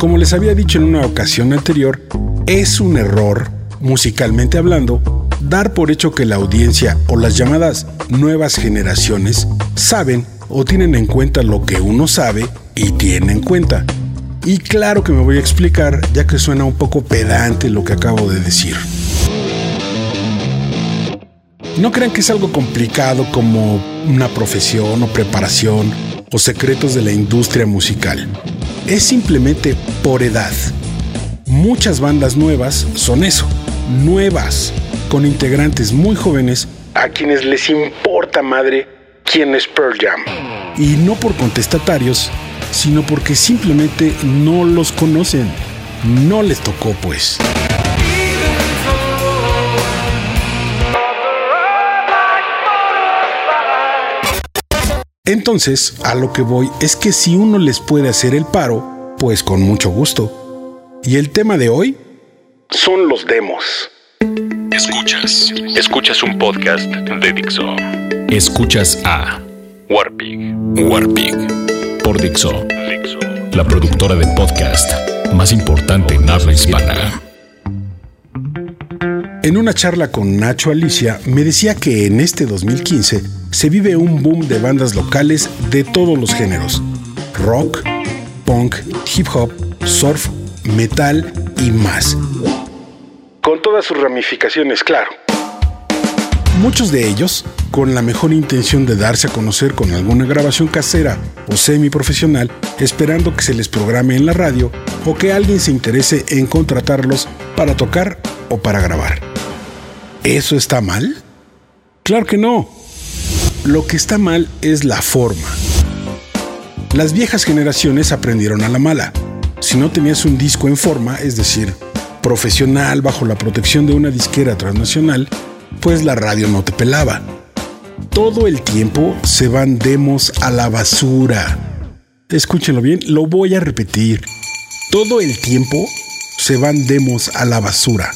Como les había dicho en una ocasión anterior, es un error, musicalmente hablando, dar por hecho que la audiencia o las llamadas nuevas generaciones saben o tienen en cuenta lo que uno sabe y tiene en cuenta. Y claro que me voy a explicar ya que suena un poco pedante lo que acabo de decir. No crean que es algo complicado como una profesión o preparación o secretos de la industria musical. Es simplemente por edad. Muchas bandas nuevas son eso, nuevas, con integrantes muy jóvenes a quienes les importa madre quién es Pearl Jam. Y no por contestatarios, sino porque simplemente no los conocen. No les tocó pues. Entonces, a lo que voy es que si uno les puede hacer el paro, pues con mucho gusto. Y el tema de hoy son los demos. Escuchas. Escuchas un podcast de Dixo. Escuchas a Warpig. Warpig. Por Dixo. Dixo. La productora de podcast más importante en habla hispana. En una charla con Nacho Alicia me decía que en este 2015 se vive un boom de bandas locales de todos los géneros. Rock, punk, hip hop, surf, metal y más. Con todas sus ramificaciones, claro. Muchos de ellos, con la mejor intención de darse a conocer con alguna grabación casera o semi-profesional, esperando que se les programe en la radio o que alguien se interese en contratarlos para tocar o para grabar. ¿Eso está mal? Claro que no. Lo que está mal es la forma. Las viejas generaciones aprendieron a la mala. Si no tenías un disco en forma, es decir, profesional bajo la protección de una disquera transnacional, pues la radio no te pelaba. Todo el tiempo se van demos a la basura. Escúchenlo bien, lo voy a repetir. Todo el tiempo se van demos a la basura.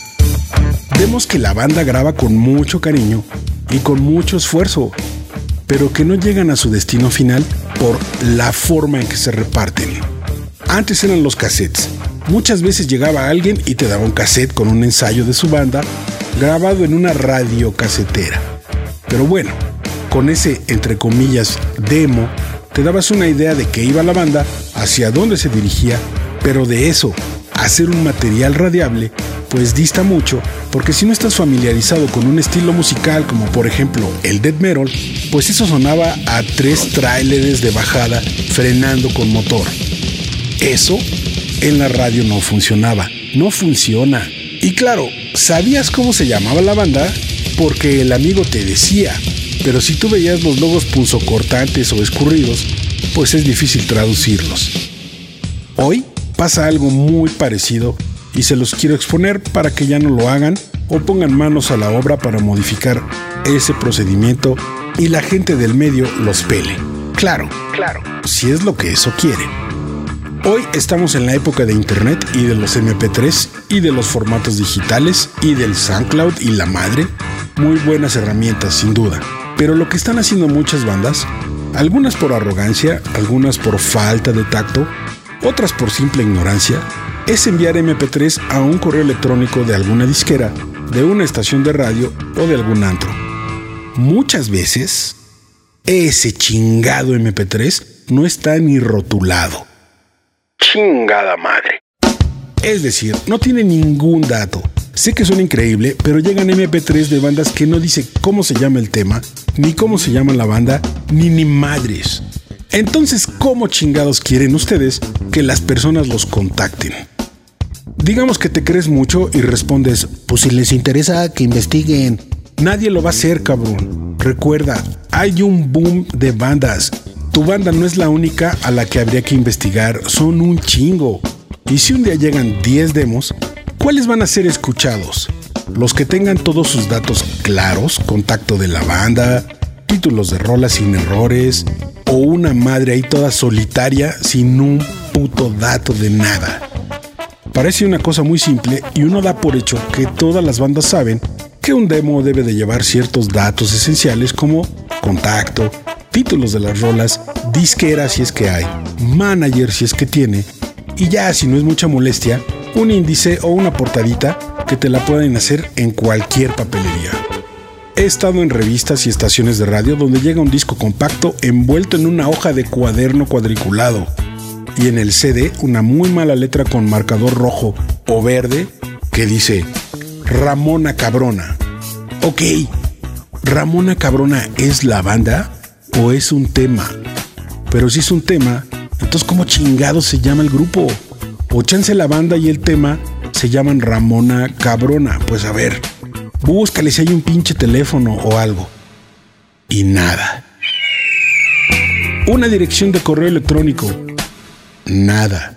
Vemos que la banda graba con mucho cariño y con mucho esfuerzo, pero que no llegan a su destino final por la forma en que se reparten. Antes eran los cassettes. Muchas veces llegaba alguien y te daba un cassette con un ensayo de su banda grabado en una radio casetera. Pero bueno, con ese entre comillas demo, te dabas una idea de qué iba la banda, hacia dónde se dirigía, pero de eso, hacer un material radiable, pues dista mucho, porque si no estás familiarizado con un estilo musical como por ejemplo el death metal, pues eso sonaba a tres tráileres de bajada frenando con motor. Eso en la radio no funcionaba, no funciona. Y claro, ¿sabías cómo se llamaba la banda? Porque el amigo te decía, pero si tú veías los logos punzocortantes o escurridos, pues es difícil traducirlos. Hoy pasa algo muy parecido y se los quiero exponer para que ya no lo hagan o pongan manos a la obra para modificar ese procedimiento y la gente del medio los pele. Claro, claro, si es lo que eso quiere. Hoy estamos en la época de Internet y de los MP3 y de los formatos digitales y del SoundCloud y la madre. Muy buenas herramientas, sin duda. Pero lo que están haciendo muchas bandas, algunas por arrogancia, algunas por falta de tacto, otras por simple ignorancia, es enviar MP3 a un correo electrónico de alguna disquera, de una estación de radio o de algún antro. Muchas veces, ese chingado MP3 no está ni rotulado. Chingada madre. Es decir, no tiene ningún dato. Sé que suena increíble, pero llegan MP3 de bandas que no dice cómo se llama el tema, ni cómo se llama la banda, ni ni madres. Entonces, ¿cómo chingados quieren ustedes que las personas los contacten? Digamos que te crees mucho y respondes, pues si les interesa que investiguen. Nadie lo va a hacer, cabrón. Recuerda, hay un boom de bandas. Tu banda no es la única a la que habría que investigar, son un chingo. Y si un día llegan 10 demos, ¿cuáles van a ser escuchados? Los que tengan todos sus datos claros, contacto de la banda, títulos de rolas sin errores, o una madre ahí toda solitaria sin un puto dato de nada. Parece una cosa muy simple y uno da por hecho que todas las bandas saben que un demo debe de llevar ciertos datos esenciales como contacto, títulos de las rolas, disquera si es que hay, manager si es que tiene, Y ya, si no es mucha molestia, un índice o una portadita que te la pueden hacer en cualquier papelería. He estado en revistas y estaciones de radio donde llega un disco compacto envuelto en una hoja de cuaderno cuadriculado y en el CD una muy mala letra con marcador rojo o verde que dice Ramona Cabrona. Ok, ¿Ramona Cabrona es la banda o es un tema? Pero si es un tema, entonces ¿cómo chingado se llama el grupo? O chance la banda y el tema se llaman Ramona Cabrona. Pues a ver, búscale si hay un pinche teléfono o algo. Y nada. Una dirección de correo electrónico. Nada.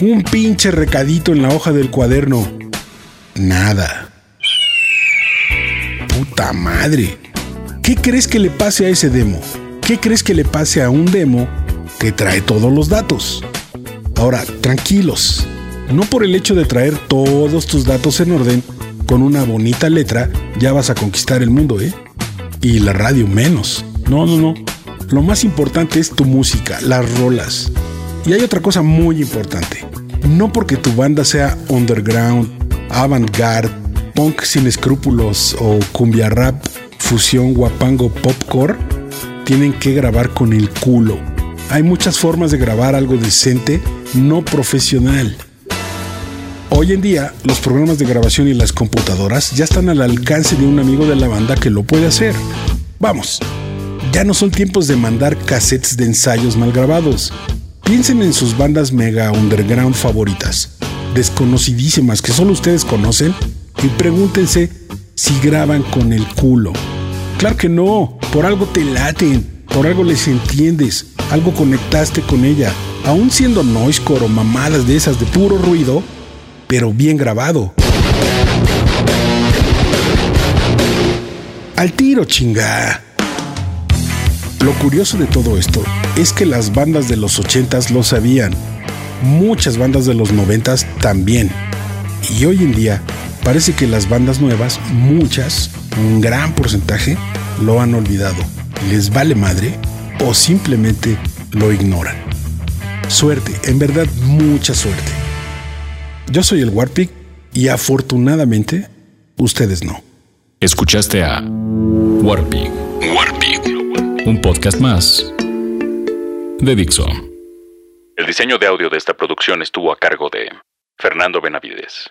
Un pinche recadito en la hoja del cuaderno. Nada. Puta madre. ¿Qué crees que le pase a ese demo? ¿Qué crees que le pase a un demo que trae todos los datos? Ahora, tranquilos. No por el hecho de traer todos tus datos en orden, con una bonita letra, ya vas a conquistar el mundo, ¿eh? Y la radio menos. No, no, no. Lo más importante es tu música, las rolas. Y hay otra cosa muy importante. No porque tu banda sea underground, avant-garde, punk sin escrúpulos o cumbia rap, fusión guapango popcore, tienen que grabar con el culo. Hay muchas formas de grabar algo decente, no profesional. Hoy en día, los programas de grabación y las computadoras ya están al alcance de un amigo de la banda que lo puede hacer. Vamos, ya no son tiempos de mandar cassettes de ensayos mal grabados. Piensen en sus bandas mega underground favoritas, desconocidísimas que solo ustedes conocen, y pregúntense si graban con el culo. Claro que no, por algo te laten, por algo les entiendes, algo conectaste con ella, aún siendo noisecore o mamadas de esas de puro ruido, pero bien grabado. Al tiro, chinga. Lo curioso de todo esto es que las bandas de los 80s lo sabían, muchas bandas de los 90s también. Y hoy en día parece que las bandas nuevas, muchas, un gran porcentaje, lo han olvidado. Les vale madre o simplemente lo ignoran. Suerte, en verdad mucha suerte. Yo soy el Warpic y afortunadamente ustedes no. Escuchaste a Warpig. Warpig. Un podcast más de Dixo. El diseño de audio de esta producción estuvo a cargo de Fernando Benavides.